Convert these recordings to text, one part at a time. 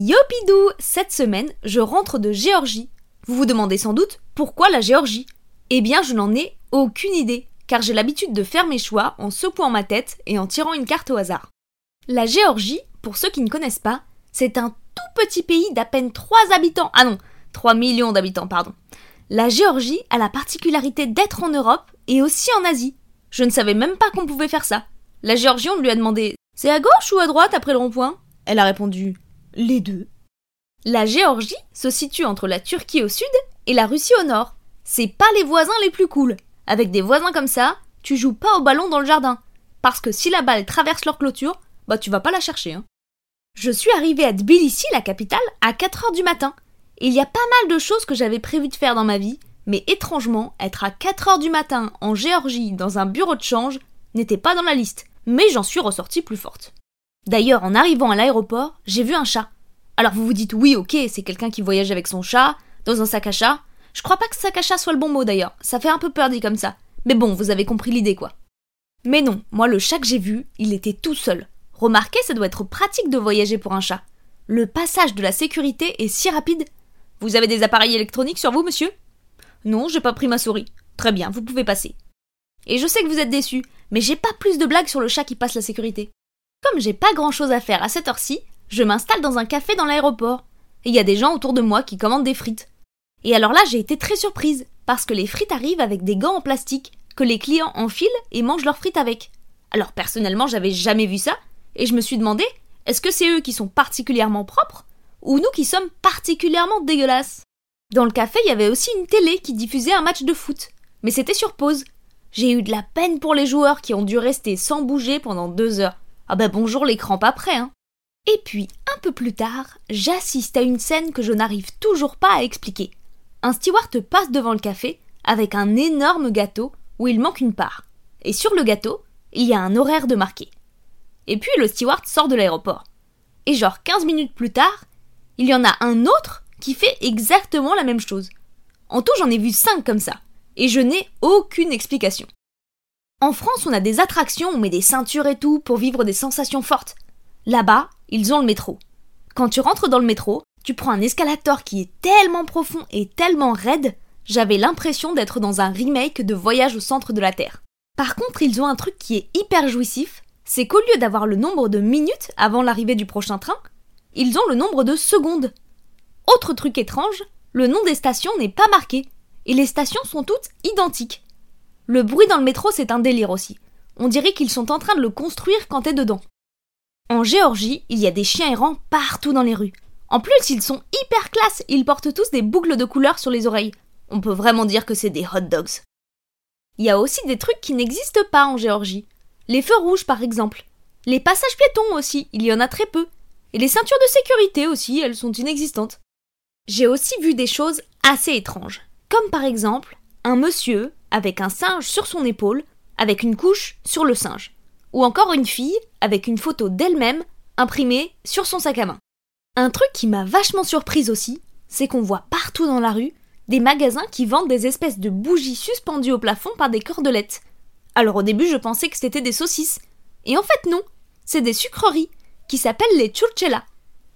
Yopidou Cette semaine, je rentre de Géorgie. Vous vous demandez sans doute pourquoi la Géorgie? Eh bien, je n'en ai aucune idée, car j'ai l'habitude de faire mes choix en secouant ma tête et en tirant une carte au hasard. La Géorgie, pour ceux qui ne connaissent pas, c'est un tout petit pays d'à peine 3 habitants. Ah non, 3 millions d'habitants, pardon. La Géorgie a la particularité d'être en Europe et aussi en Asie. Je ne savais même pas qu'on pouvait faire ça. La Géorgie, on lui a demandé C'est à gauche ou à droite après le rond-point? Elle a répondu Les deux. La Géorgie se situe entre la Turquie au sud et la Russie au nord. C'est pas les voisins les plus cool. Avec des voisins comme ça, tu joues pas au ballon dans le jardin. Parce que si la balle traverse leur clôture, bah tu vas pas la chercher. Hein. Je suis arrivée à Tbilissi, la capitale, à 4 heures du matin. Il y a pas mal de choses que j'avais prévu de faire dans ma vie, mais étrangement, être à 4 heures du matin en Géorgie dans un bureau de change n'était pas dans la liste, mais j'en suis ressortie plus forte. D'ailleurs, en arrivant à l'aéroport, j'ai vu un chat. Alors vous vous dites oui, ok, c'est quelqu'un qui voyage avec son chat, dans un sac à chat. Je crois pas que sac à chat soit le bon mot d'ailleurs, ça fait un peu peur dit comme ça. Mais bon, vous avez compris l'idée quoi. Mais non, moi le chat que j'ai vu, il était tout seul. Remarquez, ça doit être pratique de voyager pour un chat. Le passage de la sécurité est si rapide. Vous avez des appareils électroniques sur vous, monsieur? Non, j'ai pas pris ma souris. Très bien, vous pouvez passer. Et je sais que vous êtes déçus, mais j'ai pas plus de blagues sur le chat qui passe la sécurité. Comme j'ai pas grand chose à faire à cette heure-ci, je m'installe dans un café dans l'aéroport. Et il y a des gens autour de moi qui commandent des frites. Et alors là, j'ai été très surprise, parce que les frites arrivent avec des gants en plastique, que les clients enfilent et mangent leurs frites avec. Alors personnellement, j'avais jamais vu ça, et je me suis demandé, est-ce que c'est eux qui sont particulièrement propres, ou nous qui sommes particulièrement dégueulasses? Dans le café, il y avait aussi une télé qui diffusait un match de foot, mais c'était sur pause. J'ai eu de la peine pour les joueurs qui ont dû rester sans bouger pendant deux heures. Ah bah bonjour les crampes après, hein. Et puis, un peu plus tard, j'assiste à une scène que je n'arrive toujours pas à expliquer. Un steward passe devant le café avec un énorme gâteau où il manque une part. Et sur le gâteau, il y a un horaire de marqué. Et puis le steward sort de l'aéroport. Et genre 15 minutes plus tard, il y en a un autre qui fait exactement la même chose. En tout, j'en ai vu 5 comme ça. Et je n'ai aucune explication. En France, on a des attractions, on met des ceintures et tout pour vivre des sensations fortes. Là-bas, ils ont le métro. Quand tu rentres dans le métro, tu prends un escalator qui est tellement profond et tellement raide, j'avais l'impression d'être dans un remake de Voyage au centre de la Terre. Par contre, ils ont un truc qui est hyper jouissif, c'est qu'au lieu d'avoir le nombre de minutes avant l'arrivée du prochain train, ils ont le nombre de secondes. Autre truc étrange, le nom des stations n'est pas marqué, et les stations sont toutes identiques. Le bruit dans le métro, c'est un délire aussi. On dirait qu'ils sont en train de le construire quand t'es dedans. En Géorgie, il y a des chiens errants partout dans les rues. En plus, ils sont hyper classe, ils portent tous des boucles de couleurs sur les oreilles. On peut vraiment dire que c'est des hot dogs. Il y a aussi des trucs qui n'existent pas en Géorgie. Les feux rouges, par exemple. Les passages piétons aussi, il y en a très peu. Et les ceintures de sécurité aussi, elles sont inexistantes. J'ai aussi vu des choses assez étranges. Comme par exemple, un monsieur avec un singe sur son épaule, avec une couche sur le singe. Ou encore une fille avec une photo d'elle-même imprimée sur son sac à main. Un truc qui m'a vachement surprise aussi, c'est qu'on voit partout dans la rue des magasins qui vendent des espèces de bougies suspendues au plafond par des cordelettes. Alors au début, je pensais que c'était des saucisses. Et en fait, non. C'est des sucreries qui s'appellent les churchella.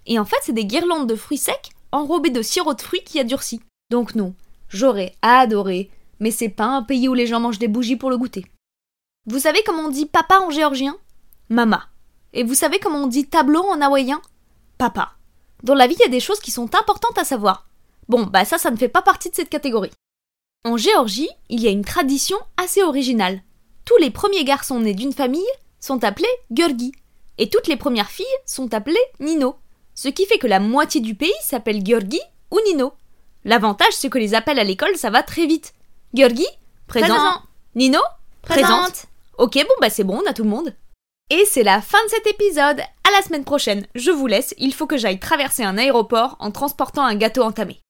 Et en fait, c'est des guirlandes de fruits secs enrobées de sirop de fruits qui a durci. Donc non, j'aurais adoré, mais c'est pas un pays où les gens mangent des bougies pour le goûter. Vous savez comment on dit papa en géorgien? Mama. Et vous savez comment on dit tableau en hawaïen? Papa. Dans la vie, il y a des choses qui sont importantes à savoir. Bon, bah ça, ça ne fait pas partie de cette catégorie. En Géorgie, il y a une tradition assez originale tous les premiers garçons nés d'une famille sont appelés Georgi, et toutes les premières filles sont appelées Nino, ce qui fait que la moitié du pays s'appelle Georgi ou Nino. L'avantage, c'est que les appels à l'école, ça va très vite. Georgi Présent. Nino Présente. Ok, bon, bah c'est bon, on a tout le monde. Et c'est la fin de cet épisode. À la semaine prochaine. Je vous laisse, il faut que j'aille traverser un aéroport en transportant un gâteau entamé.